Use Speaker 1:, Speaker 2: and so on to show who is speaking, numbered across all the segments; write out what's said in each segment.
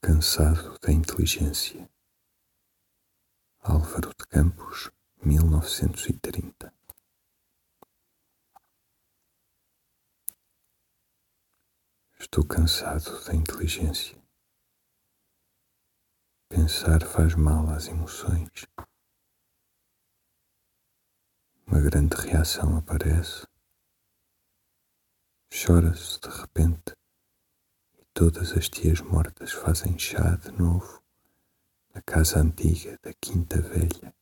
Speaker 1: cansado da inteligência. Álvaro de Campos, 1930. Estou cansado da inteligência. Pensar faz mal às emoções. Uma grande reação aparece. Chora-se de repente Todas as tias mortas fazem chá de novo na casa antiga da Quinta Velha.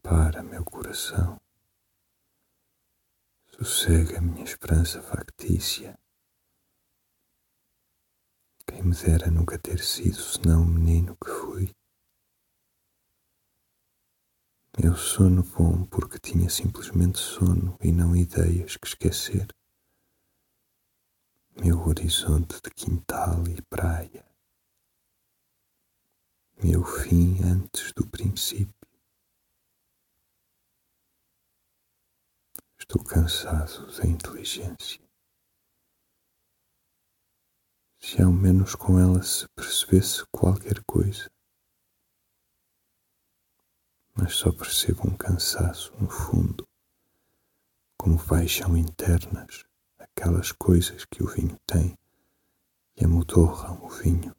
Speaker 1: Para, meu coração, sossega minha esperança factícia. Quem me dera nunca ter sido senão o menino que fui. Meu sono bom porque tinha simplesmente sono e não ideias que esquecer meu horizonte de quintal e praia, meu fim antes do princípio. Estou cansado da inteligência. Se ao menos com ela se percebesse qualquer coisa. Mas só percebo um cansaço no fundo, como paixão internas aquelas coisas que o vinho tem e amotorram o vinho.